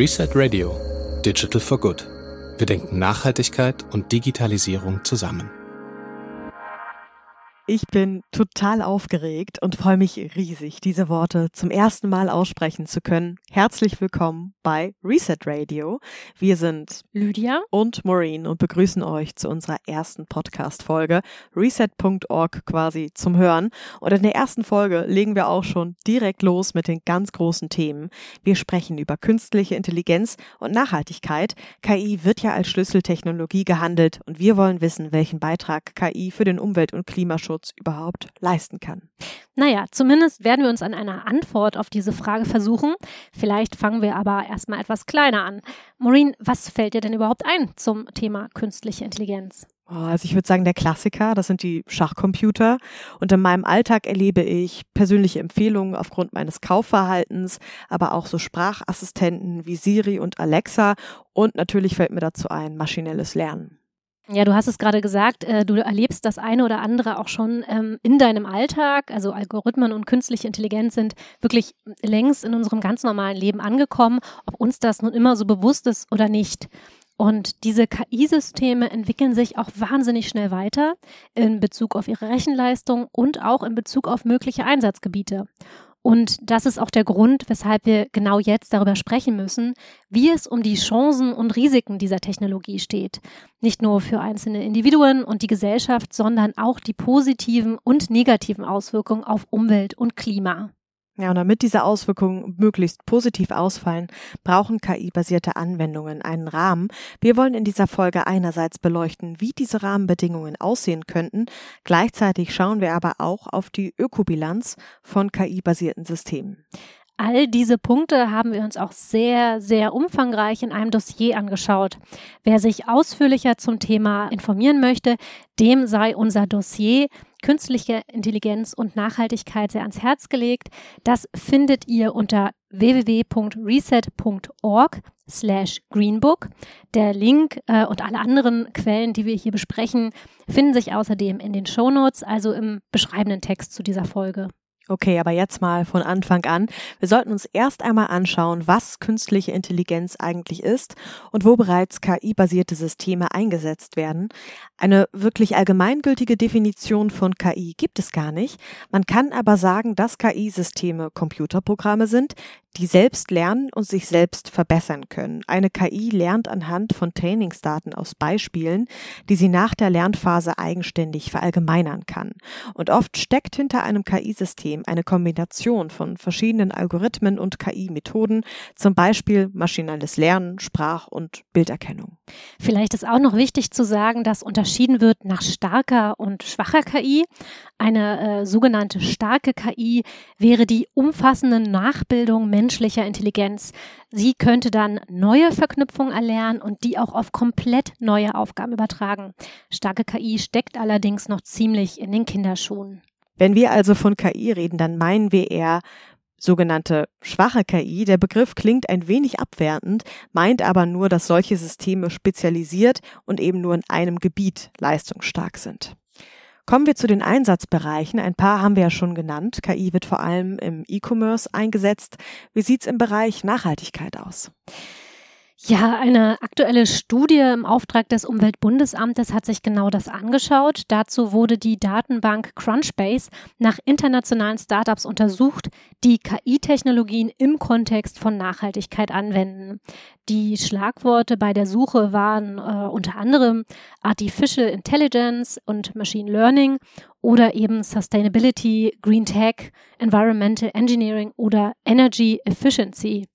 Reset Radio Digital for Good. Wir denken Nachhaltigkeit und Digitalisierung zusammen. Ich bin total aufgeregt und freue mich riesig, diese Worte zum ersten Mal aussprechen zu können. Herzlich willkommen bei Reset Radio. Wir sind Lydia und Maureen und begrüßen euch zu unserer ersten Podcast-Folge reset.org quasi zum Hören. Und in der ersten Folge legen wir auch schon direkt los mit den ganz großen Themen. Wir sprechen über künstliche Intelligenz und Nachhaltigkeit. KI wird ja als Schlüsseltechnologie gehandelt und wir wollen wissen, welchen Beitrag KI für den Umwelt- und Klimaschutz Datenschutz überhaupt leisten kann. Naja, zumindest werden wir uns an einer Antwort auf diese Frage versuchen. Vielleicht fangen wir aber erstmal etwas kleiner an. Maureen, was fällt dir denn überhaupt ein zum Thema künstliche Intelligenz? Oh, also ich würde sagen, der Klassiker, das sind die Schachcomputer. Und in meinem Alltag erlebe ich persönliche Empfehlungen aufgrund meines Kaufverhaltens, aber auch so Sprachassistenten wie Siri und Alexa. Und natürlich fällt mir dazu ein maschinelles Lernen. Ja, du hast es gerade gesagt, äh, du erlebst das eine oder andere auch schon ähm, in deinem Alltag. Also Algorithmen und künstliche Intelligenz sind wirklich längst in unserem ganz normalen Leben angekommen, ob uns das nun immer so bewusst ist oder nicht. Und diese KI-Systeme entwickeln sich auch wahnsinnig schnell weiter in Bezug auf ihre Rechenleistung und auch in Bezug auf mögliche Einsatzgebiete. Und das ist auch der Grund, weshalb wir genau jetzt darüber sprechen müssen, wie es um die Chancen und Risiken dieser Technologie steht. Nicht nur für einzelne Individuen und die Gesellschaft, sondern auch die positiven und negativen Auswirkungen auf Umwelt und Klima. Ja, und damit diese Auswirkungen möglichst positiv ausfallen, brauchen KI-basierte Anwendungen einen Rahmen. Wir wollen in dieser Folge einerseits beleuchten, wie diese Rahmenbedingungen aussehen könnten. Gleichzeitig schauen wir aber auch auf die Ökobilanz von KI-basierten Systemen. All diese Punkte haben wir uns auch sehr, sehr umfangreich in einem Dossier angeschaut. Wer sich ausführlicher zum Thema informieren möchte, dem sei unser Dossier Künstliche Intelligenz und Nachhaltigkeit sehr ans Herz gelegt. Das findet ihr unter www.reset.org slash Greenbook. Der Link äh, und alle anderen Quellen, die wir hier besprechen, finden sich außerdem in den Shownotes, also im beschreibenden Text zu dieser Folge. Okay, aber jetzt mal von Anfang an. Wir sollten uns erst einmal anschauen, was künstliche Intelligenz eigentlich ist und wo bereits KI-basierte Systeme eingesetzt werden. Eine wirklich allgemeingültige Definition von KI gibt es gar nicht. Man kann aber sagen, dass KI-Systeme Computerprogramme sind, die selbst lernen und sich selbst verbessern können. Eine KI lernt anhand von Trainingsdaten aus Beispielen, die sie nach der Lernphase eigenständig verallgemeinern kann. Und oft steckt hinter einem KI-System eine Kombination von verschiedenen Algorithmen und KI-Methoden, zum Beispiel maschinelles Lernen, Sprach- und Bilderkennung. Vielleicht ist auch noch wichtig zu sagen, dass unterschieden wird nach starker und schwacher KI. Eine äh, sogenannte starke KI wäre die umfassende Nachbildung menschlicher Intelligenz. Sie könnte dann neue Verknüpfungen erlernen und die auch auf komplett neue Aufgaben übertragen. Starke KI steckt allerdings noch ziemlich in den Kinderschuhen. Wenn wir also von KI reden, dann meinen wir eher sogenannte schwache KI. Der Begriff klingt ein wenig abwertend, meint aber nur, dass solche Systeme spezialisiert und eben nur in einem Gebiet leistungsstark sind. Kommen wir zu den Einsatzbereichen. Ein paar haben wir ja schon genannt. KI wird vor allem im E-Commerce eingesetzt. Wie sieht's im Bereich Nachhaltigkeit aus? Ja, eine aktuelle Studie im Auftrag des Umweltbundesamtes hat sich genau das angeschaut. Dazu wurde die Datenbank Crunchbase nach internationalen Startups untersucht, die KI-Technologien im Kontext von Nachhaltigkeit anwenden. Die Schlagworte bei der Suche waren äh, unter anderem Artificial Intelligence und Machine Learning oder eben Sustainability, Green Tech, Environmental Engineering oder Energy Efficiency.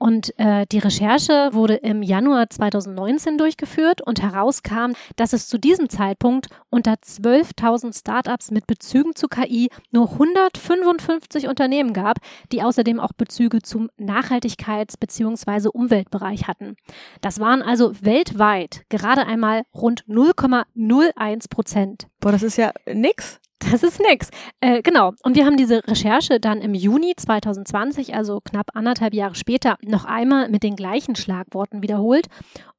Und äh, die Recherche wurde im Januar 2019 durchgeführt und herauskam, dass es zu diesem Zeitpunkt unter 12.000 Startups mit Bezügen zu KI nur 155 Unternehmen gab, die außerdem auch Bezüge zum Nachhaltigkeits- bzw. Umweltbereich hatten. Das waren also weltweit gerade einmal rund 0,01 Prozent. Boah, das ist ja nix. Das ist nix. Äh, genau. Und wir haben diese Recherche dann im Juni 2020, also knapp anderthalb Jahre später, noch einmal mit den gleichen Schlagworten wiederholt.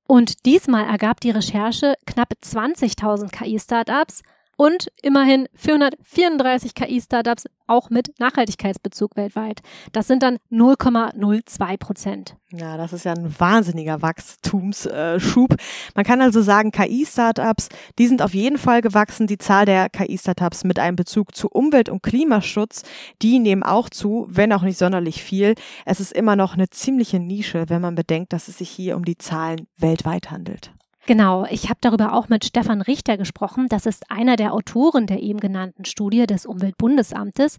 Und diesmal ergab die Recherche knapp 20.000 KI-Startups, und immerhin 434 KI-Startups auch mit Nachhaltigkeitsbezug weltweit. Das sind dann 0,02 Prozent. Ja, das ist ja ein wahnsinniger Wachstumsschub. Man kann also sagen, KI-Startups, die sind auf jeden Fall gewachsen. Die Zahl der KI-Startups mit einem Bezug zu Umwelt- und Klimaschutz, die nehmen auch zu, wenn auch nicht sonderlich viel. Es ist immer noch eine ziemliche Nische, wenn man bedenkt, dass es sich hier um die Zahlen weltweit handelt. Genau, ich habe darüber auch mit Stefan Richter gesprochen. Das ist einer der Autoren der eben genannten Studie des Umweltbundesamtes.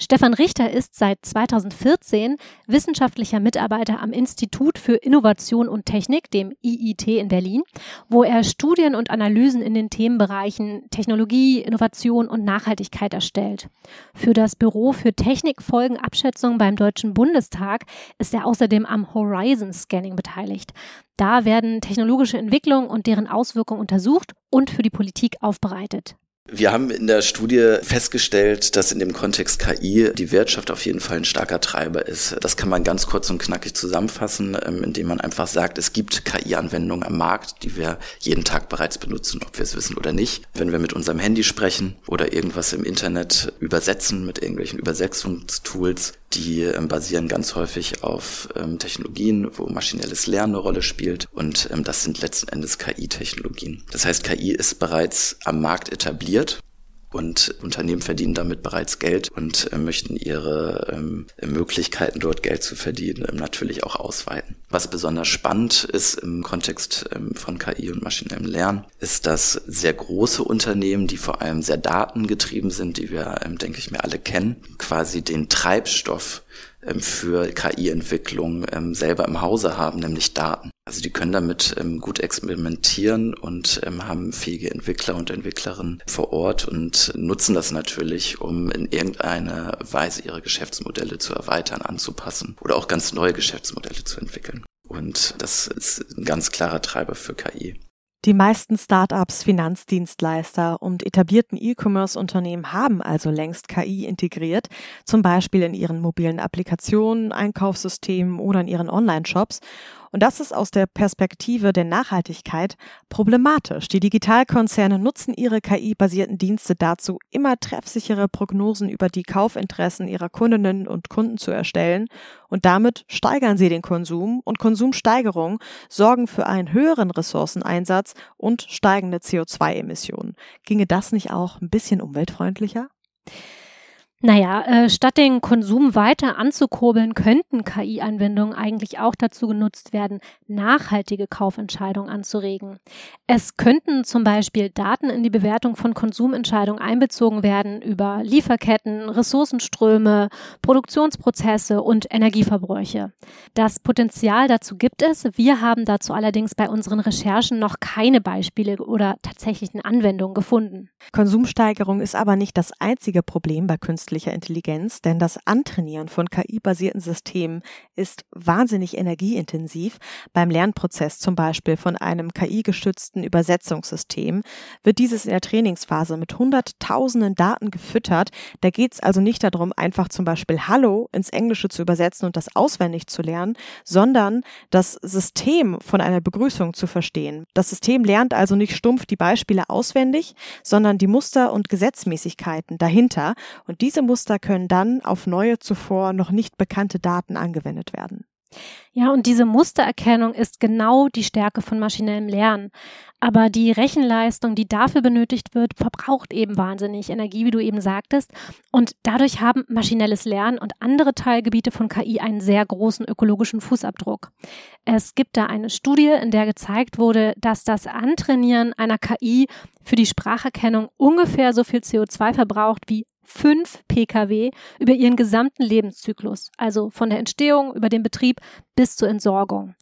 Stefan Richter ist seit 2014 wissenschaftlicher Mitarbeiter am Institut für Innovation und Technik, dem IIT in Berlin, wo er Studien und Analysen in den Themenbereichen Technologie, Innovation und Nachhaltigkeit erstellt. Für das Büro für Technikfolgenabschätzung beim Deutschen Bundestag ist er außerdem am Horizon Scanning beteiligt. Da werden technologische Entwicklungen und deren Auswirkungen untersucht und für die Politik aufbereitet. Wir haben in der Studie festgestellt, dass in dem Kontext KI die Wirtschaft auf jeden Fall ein starker Treiber ist. Das kann man ganz kurz und knackig zusammenfassen, ähm, indem man einfach sagt, es gibt KI-Anwendungen am Markt, die wir jeden Tag bereits benutzen, ob wir es wissen oder nicht. Wenn wir mit unserem Handy sprechen oder irgendwas im Internet übersetzen mit irgendwelchen Übersetzungstools, die ähm, basieren ganz häufig auf ähm, Technologien, wo maschinelles Lernen eine Rolle spielt und ähm, das sind letzten Endes KI-Technologien. Das heißt, KI ist bereits am Markt etabliert und Unternehmen verdienen damit bereits Geld und äh, möchten ihre ähm, Möglichkeiten dort Geld zu verdienen ähm, natürlich auch ausweiten. Was besonders spannend ist im Kontext ähm, von KI und maschinellem Lernen, ist, dass sehr große Unternehmen, die vor allem sehr datengetrieben sind, die wir, ähm, denke ich mir, alle kennen, quasi den Treibstoff für KI-Entwicklung ähm, selber im Hause haben, nämlich Daten. Also die können damit ähm, gut experimentieren und haben fähige Entwickler und Entwicklerinnen vor Ort und nutzen das natürlich, um in irgendeiner Weise ihre Geschäftsmodelle zu erweitern, anzupassen oder auch ganz neue Geschäftsmodelle zu entwickeln. Und das ist ein ganz klarer Treiber für KI. Die meisten Startups, Finanzdienstleister und etablierten E-Commerce-Unternehmen haben also längst KI integriert, zum Beispiel in ihren mobilen Applikationen, Einkaufssystemen oder in ihren Online-Shops. Und das ist aus der Perspektive der Nachhaltigkeit problematisch. Die Digitalkonzerne nutzen ihre KI-basierten Dienste dazu, immer treffsichere Prognosen über die Kaufinteressen ihrer Kundinnen und Kunden zu erstellen. Und damit steigern sie den Konsum und Konsumsteigerung sorgen für einen höheren Ressourceneinsatz und steigende CO2-Emissionen. Ginge das nicht auch ein bisschen umweltfreundlicher? Naja, äh, statt den Konsum weiter anzukurbeln, könnten KI-Anwendungen eigentlich auch dazu genutzt werden, nachhaltige Kaufentscheidungen anzuregen. Es könnten zum Beispiel Daten in die Bewertung von Konsumentscheidungen einbezogen werden über Lieferketten, Ressourcenströme, Produktionsprozesse und Energieverbräuche. Das Potenzial dazu gibt es. Wir haben dazu allerdings bei unseren Recherchen noch keine Beispiele oder tatsächlichen Anwendungen gefunden. Konsumsteigerung ist aber nicht das einzige Problem bei Künstlichen künstlicher Intelligenz, denn das Antrainieren von KI-basierten Systemen ist wahnsinnig energieintensiv. Beim Lernprozess zum Beispiel von einem KI-gestützten Übersetzungssystem wird dieses in der Trainingsphase mit hunderttausenden Daten gefüttert. Da geht es also nicht darum, einfach zum Beispiel Hallo ins Englische zu übersetzen und das auswendig zu lernen, sondern das System von einer Begrüßung zu verstehen. Das System lernt also nicht stumpf die Beispiele auswendig, sondern die Muster und Gesetzmäßigkeiten dahinter. Und diese diese Muster können dann auf neue zuvor noch nicht bekannte Daten angewendet werden. Ja, und diese Mustererkennung ist genau die Stärke von maschinellem Lernen. Aber die Rechenleistung, die dafür benötigt wird, verbraucht eben wahnsinnig Energie, wie du eben sagtest. Und dadurch haben maschinelles Lernen und andere Teilgebiete von KI einen sehr großen ökologischen Fußabdruck. Es gibt da eine Studie, in der gezeigt wurde, dass das Antrainieren einer KI für die Spracherkennung ungefähr so viel CO2 verbraucht wie fünf Pkw über ihren gesamten Lebenszyklus, also von der Entstehung über den Betrieb bis zur Entsorgung.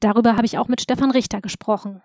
Darüber habe ich auch mit Stefan Richter gesprochen.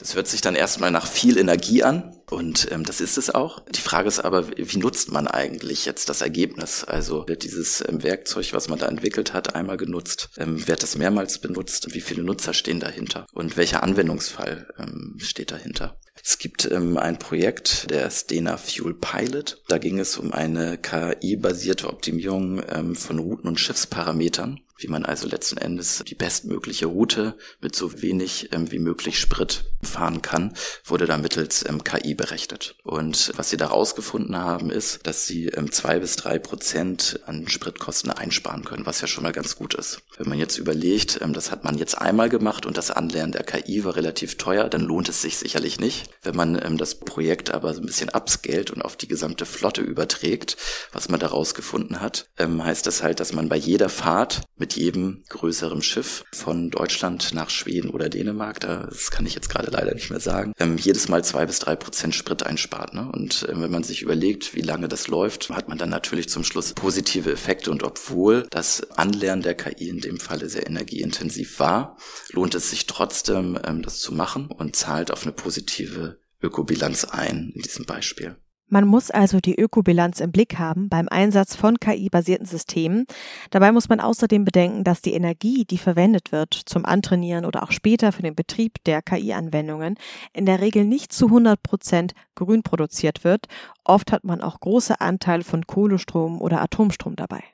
Es hört sich dann erstmal nach viel Energie an und ähm, das ist es auch. Die Frage ist aber, wie nutzt man eigentlich jetzt das Ergebnis? Also wird dieses ähm, Werkzeug, was man da entwickelt hat, einmal genutzt? Ähm, wird das mehrmals benutzt? Wie viele Nutzer stehen dahinter? Und welcher Anwendungsfall ähm, steht dahinter? Es gibt ähm, ein Projekt, der Stena Fuel Pilot. Da ging es um eine KI-basierte Optimierung ähm, von Routen und Schiffsparametern. Wie man also letzten Endes die bestmögliche Route mit so wenig ähm, wie möglich Sprit fahren kann, wurde da mittels ähm, KI berechnet. Und was sie da rausgefunden haben, ist, dass sie ähm, zwei bis drei Prozent an Spritkosten einsparen können, was ja schon mal ganz gut ist. Wenn man jetzt überlegt, ähm, das hat man jetzt einmal gemacht und das Anlernen der KI war relativ teuer, dann lohnt es sich sicherlich nicht. Wenn man ähm, das Projekt aber so ein bisschen upscalt und auf die gesamte Flotte überträgt, was man da rausgefunden hat, ähm, heißt das halt, dass man bei jeder Fahrt mit jedem größeren Schiff von Deutschland nach Schweden oder Dänemark, das kann ich jetzt gerade leider nicht mehr sagen, ähm, jedes Mal zwei bis drei Prozent Sprit einspart. Ne? Und ähm, wenn man sich überlegt, wie lange das läuft, hat man dann natürlich zum Schluss positive Effekte. Und obwohl das Anlernen der KI in dem Falle sehr energieintensiv war, lohnt es sich trotzdem, ähm, das zu machen und zahlt auf eine positive Ökobilanz ein in diesem Beispiel. Man muss also die Ökobilanz im Blick haben beim Einsatz von KI-basierten Systemen. Dabei muss man außerdem bedenken, dass die Energie, die verwendet wird zum Antrainieren oder auch später für den Betrieb der KI-Anwendungen, in der Regel nicht zu 100 Prozent grün produziert wird. Oft hat man auch große Anteile von Kohlestrom oder Atomstrom dabei.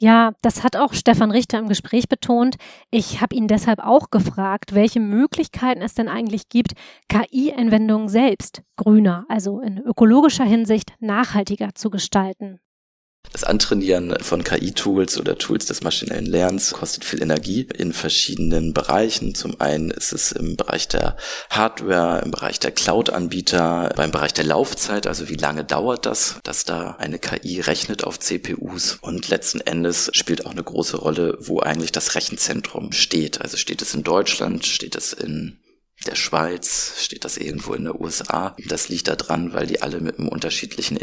Ja, das hat auch Stefan Richter im Gespräch betont. Ich habe ihn deshalb auch gefragt, welche Möglichkeiten es denn eigentlich gibt, KI-Anwendungen selbst grüner, also in ökologischer Hinsicht nachhaltiger zu gestalten. Das Antrainieren von KI-Tools oder Tools des maschinellen Lernens kostet viel Energie in verschiedenen Bereichen. Zum einen ist es im Bereich der Hardware, im Bereich der Cloud-Anbieter, beim Bereich der Laufzeit, also wie lange dauert das, dass da eine KI rechnet auf CPUs. Und letzten Endes spielt auch eine große Rolle, wo eigentlich das Rechenzentrum steht. Also steht es in Deutschland, steht es in der Schweiz, steht das irgendwo in der USA. Das liegt daran, weil die alle mit einem unterschiedlichen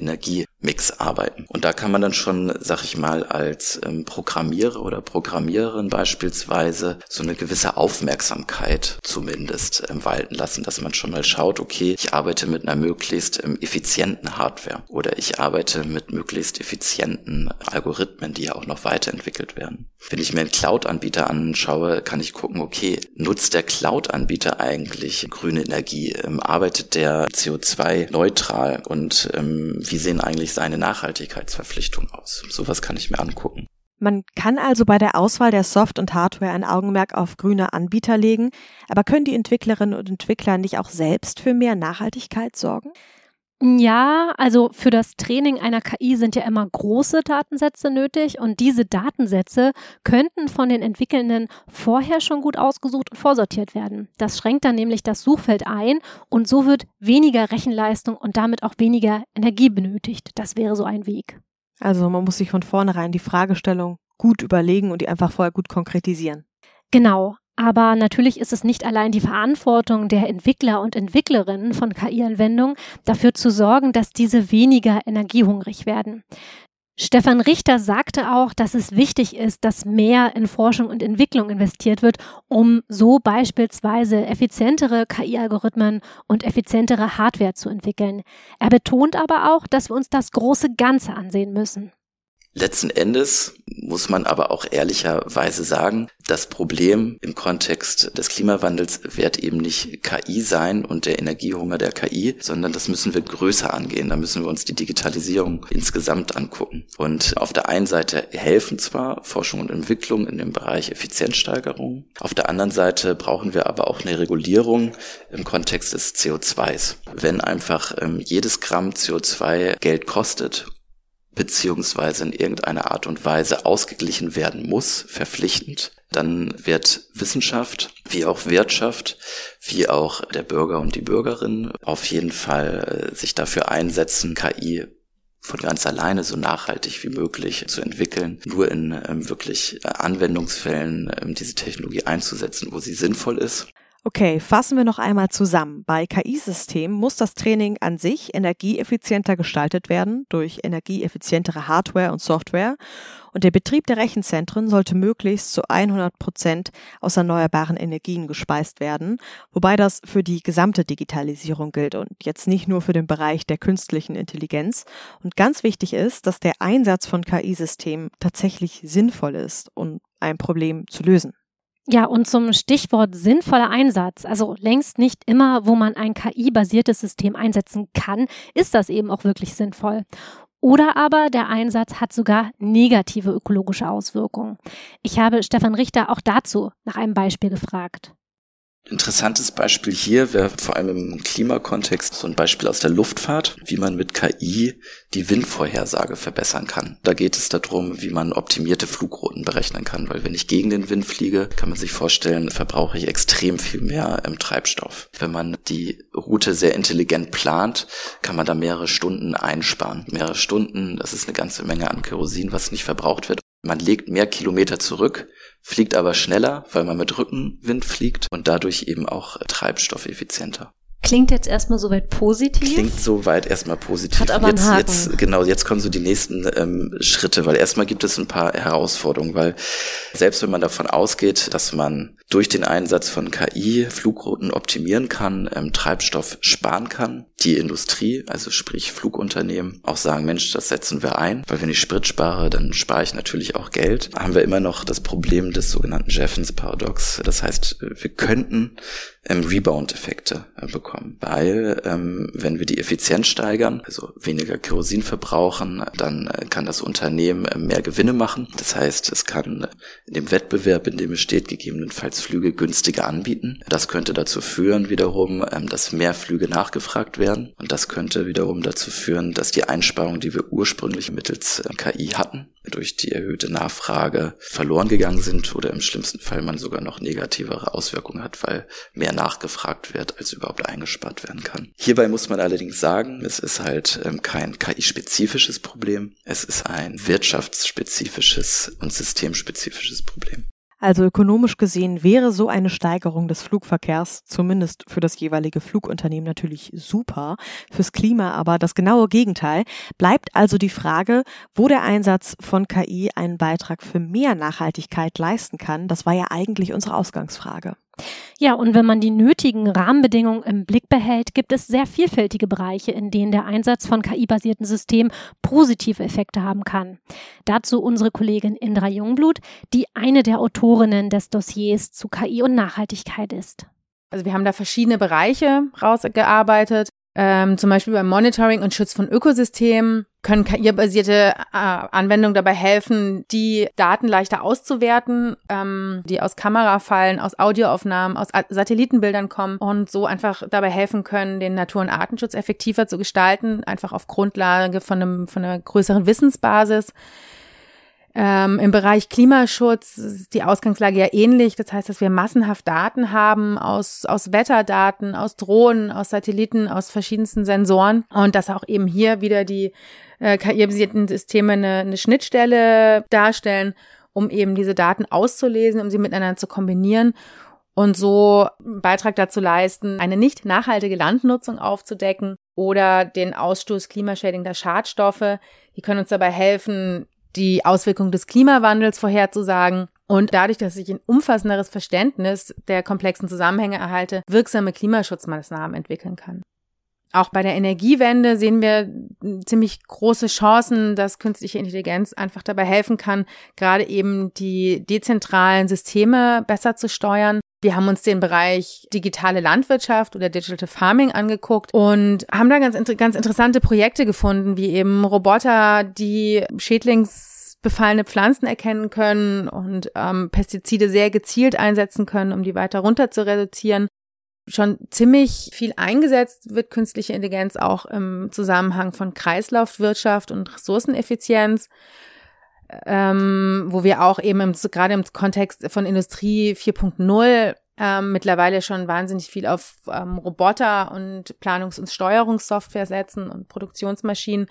Energiemix arbeiten. Und da kann man dann schon, sag ich mal, als ähm, Programmierer oder Programmiererin beispielsweise so eine gewisse Aufmerksamkeit zumindest ähm, walten lassen, dass man schon mal schaut, okay, ich arbeite mit einer möglichst ähm, effizienten Hardware oder ich arbeite mit möglichst effizienten Algorithmen, die ja auch noch weiterentwickelt werden. Wenn ich mir einen Cloud-Anbieter anschaue, kann ich gucken, okay, nutzt der Cloud-Anbieter eigentlich grüne Energie? Ähm, arbeitet der CO2 neutral und ähm, wie sehen eigentlich seine Nachhaltigkeitsverpflichtungen aus? Sowas kann ich mir angucken. Man kann also bei der Auswahl der Soft- und Hardware ein Augenmerk auf grüne Anbieter legen, aber können die Entwicklerinnen und Entwickler nicht auch selbst für mehr Nachhaltigkeit sorgen? Ja, also für das Training einer KI sind ja immer große Datensätze nötig und diese Datensätze könnten von den Entwickelnden vorher schon gut ausgesucht und vorsortiert werden. Das schränkt dann nämlich das Suchfeld ein und so wird weniger Rechenleistung und damit auch weniger Energie benötigt. Das wäre so ein Weg. Also man muss sich von vornherein die Fragestellung gut überlegen und die einfach vorher gut konkretisieren. Genau. Aber natürlich ist es nicht allein die Verantwortung der Entwickler und Entwicklerinnen von KI-Anwendungen, dafür zu sorgen, dass diese weniger energiehungrig werden. Stefan Richter sagte auch, dass es wichtig ist, dass mehr in Forschung und Entwicklung investiert wird, um so beispielsweise effizientere KI-Algorithmen und effizientere Hardware zu entwickeln. Er betont aber auch, dass wir uns das große Ganze ansehen müssen. Letzten Endes muss man aber auch ehrlicherweise sagen, das Problem im Kontext des Klimawandels wird eben nicht KI sein und der Energiehunger der KI, sondern das müssen wir größer angehen. Da müssen wir uns die Digitalisierung insgesamt angucken. Und auf der einen Seite helfen zwar Forschung und Entwicklung in dem Bereich Effizienzsteigerung, auf der anderen Seite brauchen wir aber auch eine Regulierung im Kontext des CO2s. Wenn einfach ähm, jedes Gramm CO2 Geld kostet beziehungsweise in irgendeiner Art und Weise ausgeglichen werden muss, verpflichtend, dann wird Wissenschaft wie auch Wirtschaft, wie auch der Bürger und die Bürgerin auf jeden Fall äh, sich dafür einsetzen, KI von ganz alleine so nachhaltig wie möglich zu entwickeln, nur in ähm, wirklich äh, Anwendungsfällen ähm, diese Technologie einzusetzen, wo sie sinnvoll ist. Okay, fassen wir noch einmal zusammen. Bei KI-Systemen muss das Training an sich energieeffizienter gestaltet werden durch energieeffizientere Hardware und Software und der Betrieb der Rechenzentren sollte möglichst zu 100 Prozent aus erneuerbaren Energien gespeist werden, wobei das für die gesamte Digitalisierung gilt und jetzt nicht nur für den Bereich der künstlichen Intelligenz. Und ganz wichtig ist, dass der Einsatz von KI-Systemen tatsächlich sinnvoll ist, um ein Problem zu lösen. Ja, und zum Stichwort sinnvoller Einsatz. Also längst nicht immer, wo man ein KI-basiertes System einsetzen kann, ist das eben auch wirklich sinnvoll. Oder aber der Einsatz hat sogar negative ökologische Auswirkungen. Ich habe Stefan Richter auch dazu nach einem Beispiel gefragt. Interessantes Beispiel hier wäre vor allem im Klimakontext so ein Beispiel aus der Luftfahrt, wie man mit KI die Windvorhersage verbessern kann. Da geht es darum, wie man optimierte Flugrouten berechnen kann, weil wenn ich gegen den Wind fliege, kann man sich vorstellen, verbrauche ich extrem viel mehr im Treibstoff. Wenn man die Route sehr intelligent plant, kann man da mehrere Stunden einsparen. Mehrere Stunden, das ist eine ganze Menge an Kerosin, was nicht verbraucht wird. Man legt mehr Kilometer zurück, fliegt aber schneller, weil man mit Rückenwind fliegt und dadurch eben auch treibstoffeffizienter. Klingt jetzt erstmal soweit positiv. Klingt soweit erstmal positiv. Hat aber jetzt, jetzt genau, jetzt kommen so die nächsten ähm, Schritte, weil erstmal gibt es ein paar Herausforderungen, weil selbst wenn man davon ausgeht, dass man durch den Einsatz von KI Flugrouten optimieren kann, ähm, Treibstoff sparen kann, die Industrie, also sprich Flugunternehmen, auch sagen, Mensch, das setzen wir ein, weil wenn ich Sprit spare, dann spare ich natürlich auch Geld. Haben wir immer noch das Problem des sogenannten Jeffens Paradox. Das heißt, wir könnten ähm, Rebound-Effekte äh, bekommen. Weil ähm, wenn wir die Effizienz steigern, also weniger Kerosin verbrauchen, dann äh, kann das Unternehmen äh, mehr Gewinne machen. Das heißt, es kann äh, in dem Wettbewerb, in dem es steht, gegebenenfalls Flüge günstiger anbieten. Das könnte dazu führen wiederum, ähm, dass mehr Flüge nachgefragt werden. Und das könnte wiederum dazu führen, dass die Einsparungen, die wir ursprünglich mittels äh, KI hatten, durch die erhöhte Nachfrage verloren gegangen sind oder im schlimmsten Fall man sogar noch negativere Auswirkungen hat, weil mehr nachgefragt wird, als überhaupt eingespart werden kann. Hierbei muss man allerdings sagen, es ist halt ähm, kein KI-spezifisches Problem, es ist ein wirtschaftsspezifisches und systemspezifisches Problem. Also ökonomisch gesehen wäre so eine Steigerung des Flugverkehrs zumindest für das jeweilige Flugunternehmen natürlich super, fürs Klima aber das genaue Gegenteil. Bleibt also die Frage, wo der Einsatz von KI einen Beitrag für mehr Nachhaltigkeit leisten kann. Das war ja eigentlich unsere Ausgangsfrage. Ja, und wenn man die nötigen Rahmenbedingungen im Blick behält, gibt es sehr vielfältige Bereiche, in denen der Einsatz von KI-basierten Systemen positive Effekte haben kann. Dazu unsere Kollegin Indra Jungblut, die eine der Autorinnen des Dossiers zu KI und Nachhaltigkeit ist. Also wir haben da verschiedene Bereiche rausgearbeitet. Ähm, zum Beispiel beim Monitoring und Schutz von Ökosystemen können KI-basierte äh, Anwendungen dabei helfen, die Daten leichter auszuwerten, ähm, die aus Kamerafallen, aus Audioaufnahmen, aus Satellitenbildern kommen und so einfach dabei helfen können, den Natur- und Artenschutz effektiver zu gestalten, einfach auf Grundlage von, einem, von einer größeren Wissensbasis. Ähm, Im Bereich Klimaschutz ist die Ausgangslage ja ähnlich. Das heißt, dass wir massenhaft Daten haben aus, aus Wetterdaten, aus Drohnen, aus Satelliten, aus verschiedensten Sensoren und dass auch eben hier wieder die äh, KI-basierten Systeme eine, eine Schnittstelle darstellen, um eben diese Daten auszulesen, um sie miteinander zu kombinieren und so einen Beitrag dazu leisten, eine nicht nachhaltige Landnutzung aufzudecken oder den Ausstoß klimaschädigender Schadstoffe. Die können uns dabei helfen, die Auswirkungen des Klimawandels vorherzusagen und dadurch, dass ich ein umfassenderes Verständnis der komplexen Zusammenhänge erhalte, wirksame Klimaschutzmaßnahmen entwickeln kann. Auch bei der Energiewende sehen wir ziemlich große Chancen, dass künstliche Intelligenz einfach dabei helfen kann, gerade eben die dezentralen Systeme besser zu steuern. Wir haben uns den Bereich digitale Landwirtschaft oder Digital Farming angeguckt und haben da ganz, ganz interessante Projekte gefunden, wie eben Roboter, die schädlingsbefallene Pflanzen erkennen können und ähm, Pestizide sehr gezielt einsetzen können, um die weiter runter zu reduzieren. Schon ziemlich viel eingesetzt wird künstliche Intelligenz auch im Zusammenhang von Kreislaufwirtschaft und Ressourceneffizienz, ähm, wo wir auch eben im, gerade im Kontext von Industrie 4.0 ähm, mittlerweile schon wahnsinnig viel auf ähm, Roboter und Planungs- und Steuerungssoftware setzen und Produktionsmaschinen,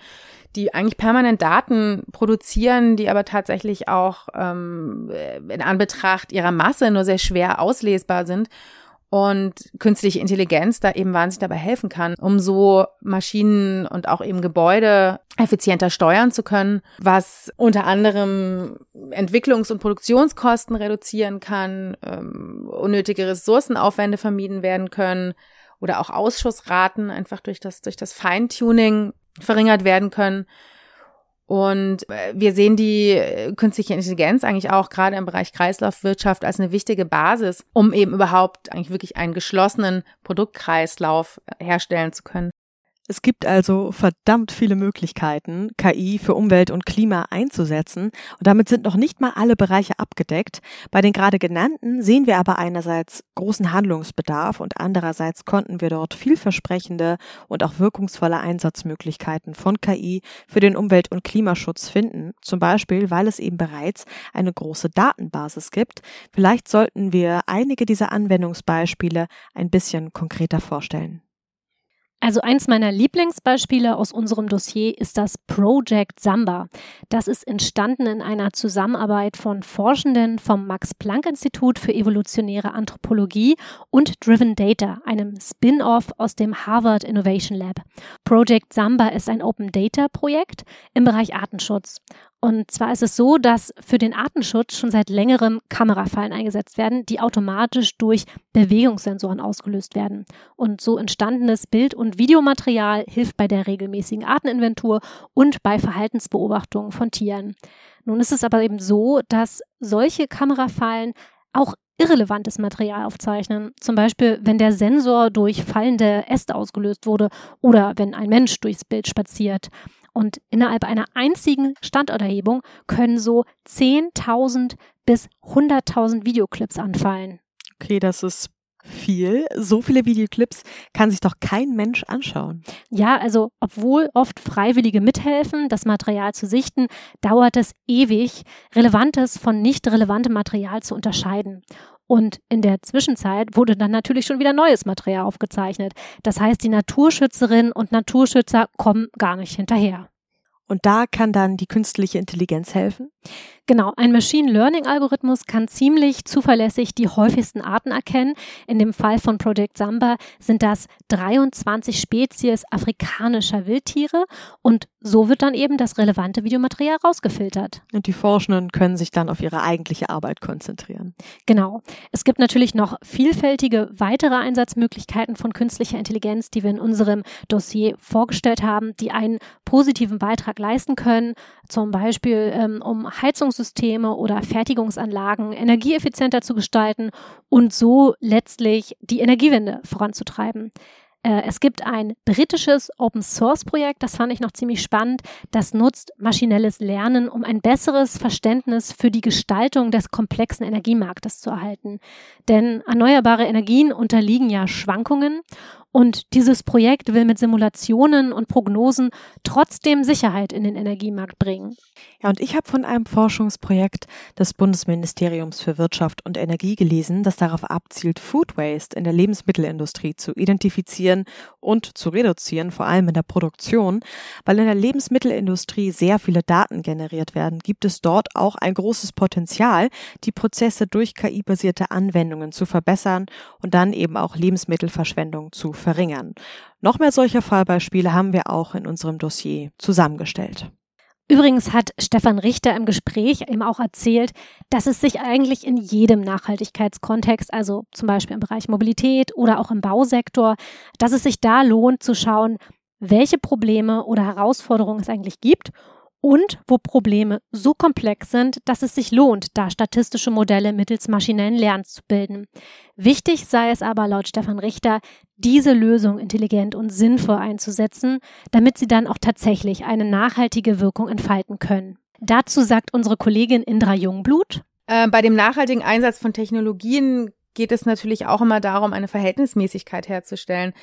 die eigentlich permanent Daten produzieren, die aber tatsächlich auch ähm, in Anbetracht ihrer Masse nur sehr schwer auslesbar sind und künstliche Intelligenz da eben wahnsinnig dabei helfen kann, um so Maschinen und auch eben Gebäude effizienter steuern zu können, was unter anderem Entwicklungs- und Produktionskosten reduzieren kann, ähm, unnötige Ressourcenaufwände vermieden werden können oder auch Ausschussraten einfach durch das, durch das Feintuning verringert werden können. Und äh, wir sehen die äh, künstliche Intelligenz eigentlich auch gerade im Bereich Kreislaufwirtschaft als eine wichtige Basis, um eben überhaupt eigentlich wirklich einen geschlossenen Produktkreislauf äh, herstellen zu können. Es gibt also verdammt viele Möglichkeiten, KI für Umwelt und Klima einzusetzen und damit sind noch nicht mal alle Bereiche abgedeckt. Bei den gerade genannten sehen wir aber einerseits großen Handlungsbedarf und andererseits konnten wir dort vielversprechende und auch wirkungsvolle Einsatzmöglichkeiten von KI für den Umwelt- und Klimaschutz finden. Zum Beispiel, weil es eben bereits eine große Datenbasis gibt. Vielleicht sollten wir einige dieser Anwendungsbeispiele ein bisschen konkreter vorstellen. Also eins meiner Lieblingsbeispiele aus unserem Dossier ist das Project Samba. Das ist entstanden in einer Zusammenarbeit von Forschenden vom Max Planck Institut für evolutionäre Anthropologie und Driven Data, einem Spin-off aus dem Harvard Innovation Lab. Project Samba ist ein Open Data Projekt im Bereich Artenschutz. Und zwar ist es so, dass für den Artenschutz schon seit längerem Kamerafallen eingesetzt werden, die automatisch durch Bewegungssensoren ausgelöst werden. Und so entstandenes Bild- und Videomaterial hilft bei der regelmäßigen Arteninventur und bei Verhaltensbeobachtungen von Tieren. Nun ist es aber eben so, dass solche Kamerafallen auch irrelevantes Material aufzeichnen. Zum Beispiel, wenn der Sensor durch fallende Äste ausgelöst wurde oder wenn ein Mensch durchs Bild spaziert. Und innerhalb einer einzigen Standorterhebung können so 10.000 bis 100.000 Videoclips anfallen. Okay, das ist viel. So viele Videoclips kann sich doch kein Mensch anschauen. Ja, also obwohl oft Freiwillige mithelfen, das Material zu sichten, dauert es ewig, relevantes von nicht relevantem Material zu unterscheiden. Und in der Zwischenzeit wurde dann natürlich schon wieder neues Material aufgezeichnet. Das heißt, die Naturschützerinnen und Naturschützer kommen gar nicht hinterher. Und da kann dann die künstliche Intelligenz helfen? Genau, ein Machine Learning Algorithmus kann ziemlich zuverlässig die häufigsten Arten erkennen. In dem Fall von Project Samba sind das 23 Spezies afrikanischer Wildtiere und so wird dann eben das relevante Videomaterial rausgefiltert. Und die Forschenden können sich dann auf ihre eigentliche Arbeit konzentrieren. Genau. Es gibt natürlich noch vielfältige weitere Einsatzmöglichkeiten von künstlicher Intelligenz, die wir in unserem Dossier vorgestellt haben, die einen positiven Beitrag leisten können, zum Beispiel ähm, um Heizungssysteme oder Fertigungsanlagen energieeffizienter zu gestalten und so letztlich die Energiewende voranzutreiben. Äh, es gibt ein britisches Open Source Projekt, das fand ich noch ziemlich spannend. Das nutzt maschinelles Lernen, um ein besseres Verständnis für die Gestaltung des komplexen Energiemarktes zu erhalten. Denn erneuerbare Energien unterliegen ja Schwankungen und dieses Projekt will mit Simulationen und Prognosen trotzdem Sicherheit in den Energiemarkt bringen. Ja, und ich habe von einem Forschungsprojekt des Bundesministeriums für Wirtschaft und Energie gelesen, das darauf abzielt, Food Waste in der Lebensmittelindustrie zu identifizieren und zu reduzieren, vor allem in der Produktion. Weil in der Lebensmittelindustrie sehr viele Daten generiert werden, gibt es dort auch ein großes Potenzial, die Prozesse durch KI-basierte Anwendungen zu verbessern und dann eben auch Lebensmittelverschwendung zu verringern. Noch mehr solcher Fallbeispiele haben wir auch in unserem Dossier zusammengestellt. Übrigens hat Stefan Richter im Gespräch eben auch erzählt, dass es sich eigentlich in jedem Nachhaltigkeitskontext, also zum Beispiel im Bereich Mobilität oder auch im Bausektor, dass es sich da lohnt zu schauen, welche Probleme oder Herausforderungen es eigentlich gibt und wo Probleme so komplex sind, dass es sich lohnt, da statistische Modelle mittels maschinellen Lernens zu bilden. Wichtig sei es aber laut Stefan Richter, diese Lösung intelligent und sinnvoll einzusetzen, damit sie dann auch tatsächlich eine nachhaltige Wirkung entfalten können. Dazu sagt unsere Kollegin Indra Jungblut. Äh, bei dem nachhaltigen Einsatz von Technologien geht es natürlich auch immer darum, eine Verhältnismäßigkeit herzustellen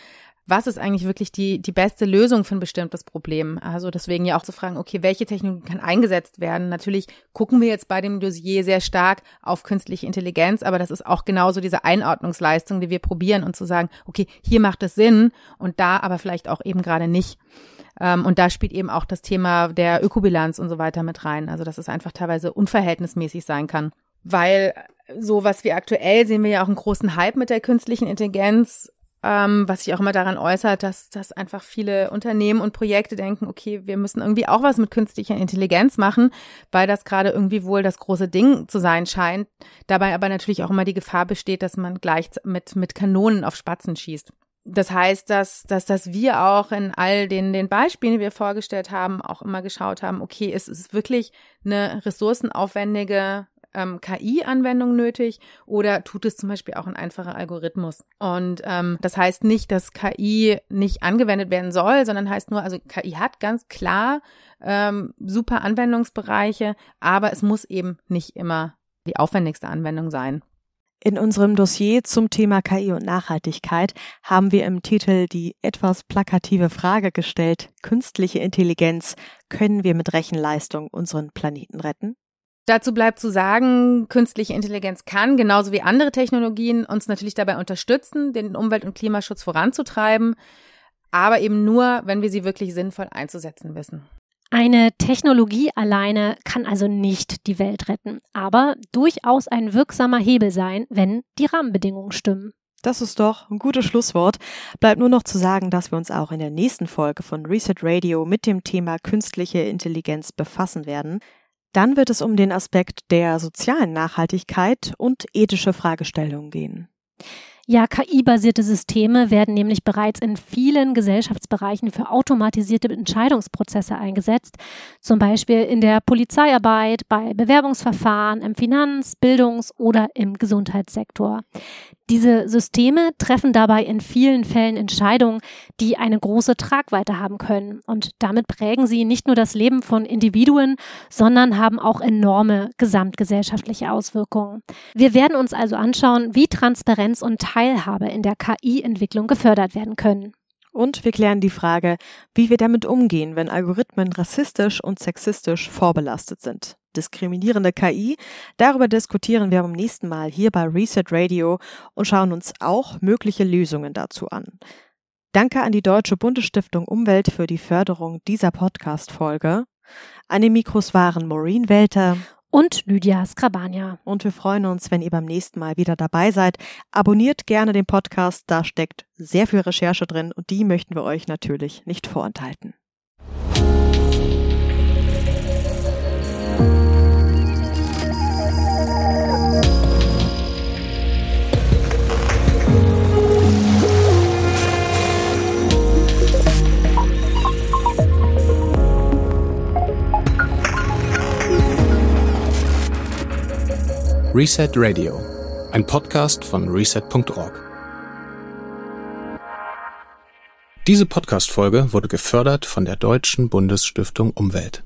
was ist eigentlich wirklich die, die beste Lösung für ein bestimmtes Problem? Also deswegen ja auch zu fragen, okay, welche Technologie kann eingesetzt werden? Natürlich gucken wir jetzt bei dem Dossier sehr stark auf künstliche Intelligenz, aber das ist auch genauso diese Einordnungsleistung, die wir probieren und zu sagen, okay, hier macht es Sinn und da aber vielleicht auch eben gerade nicht. Ähm, und da spielt eben auch das Thema der Ökobilanz und so weiter mit rein. Also dass es einfach teilweise unverhältnismäßig sein kann. Weil so was wir aktuell sehen wir ja auch einen großen Hype mit der künstlichen Intelligenz ähm, was sich auch immer daran äußert, dass, dass einfach viele Unternehmen und Projekte denken, okay, wir müssen irgendwie auch was mit künstlicher Intelligenz machen, weil das gerade irgendwie wohl das große Ding zu sein scheint. Dabei aber natürlich auch immer die Gefahr besteht, dass man gleich mit, mit Kanonen auf Spatzen schießt. Das heißt, dass, dass, dass wir auch in all den, den Beispielen, die wir vorgestellt haben, auch immer geschaut haben, okay, es ist wirklich eine ressourcenaufwendige ähm, KI-Anwendung nötig oder tut es zum Beispiel auch ein einfacher Algorithmus? Und ähm, das heißt nicht, dass KI nicht angewendet werden soll, sondern heißt nur, also KI hat ganz klar ähm, super Anwendungsbereiche, aber es muss eben nicht immer die aufwendigste Anwendung sein. In unserem Dossier zum Thema KI und Nachhaltigkeit haben wir im Titel die etwas plakative Frage gestellt, künstliche Intelligenz, können wir mit Rechenleistung unseren Planeten retten? Dazu bleibt zu sagen, künstliche Intelligenz kann, genauso wie andere Technologien, uns natürlich dabei unterstützen, den Umwelt- und Klimaschutz voranzutreiben, aber eben nur, wenn wir sie wirklich sinnvoll einzusetzen wissen. Eine Technologie alleine kann also nicht die Welt retten, aber durchaus ein wirksamer Hebel sein, wenn die Rahmenbedingungen stimmen. Das ist doch ein gutes Schlusswort. Bleibt nur noch zu sagen, dass wir uns auch in der nächsten Folge von Reset Radio mit dem Thema künstliche Intelligenz befassen werden. Dann wird es um den Aspekt der sozialen Nachhaltigkeit und ethische Fragestellungen gehen. Ja, KI-basierte Systeme werden nämlich bereits in vielen Gesellschaftsbereichen für automatisierte Entscheidungsprozesse eingesetzt, zum Beispiel in der Polizeiarbeit, bei Bewerbungsverfahren, im Finanz-, Bildungs- oder im Gesundheitssektor. Diese Systeme treffen dabei in vielen Fällen Entscheidungen, die eine große Tragweite haben können. Und damit prägen sie nicht nur das Leben von Individuen, sondern haben auch enorme gesamtgesellschaftliche Auswirkungen. Wir werden uns also anschauen, wie Transparenz und Teilhabe in der KI-Entwicklung gefördert werden können. Und wir klären die Frage, wie wir damit umgehen, wenn Algorithmen rassistisch und sexistisch vorbelastet sind. Diskriminierende KI, darüber diskutieren wir beim nächsten Mal hier bei Reset Radio und schauen uns auch mögliche Lösungen dazu an. Danke an die Deutsche Bundesstiftung Umwelt für die Förderung dieser Podcast-Folge. An den Mikros waren Maureen Welter und Lydia Skrabania. Und wir freuen uns, wenn ihr beim nächsten Mal wieder dabei seid. Abonniert gerne den Podcast, da steckt sehr viel Recherche drin und die möchten wir euch natürlich nicht vorenthalten. Reset Radio, ein Podcast von reset.org. Diese Podcast-Folge wurde gefördert von der Deutschen Bundesstiftung Umwelt.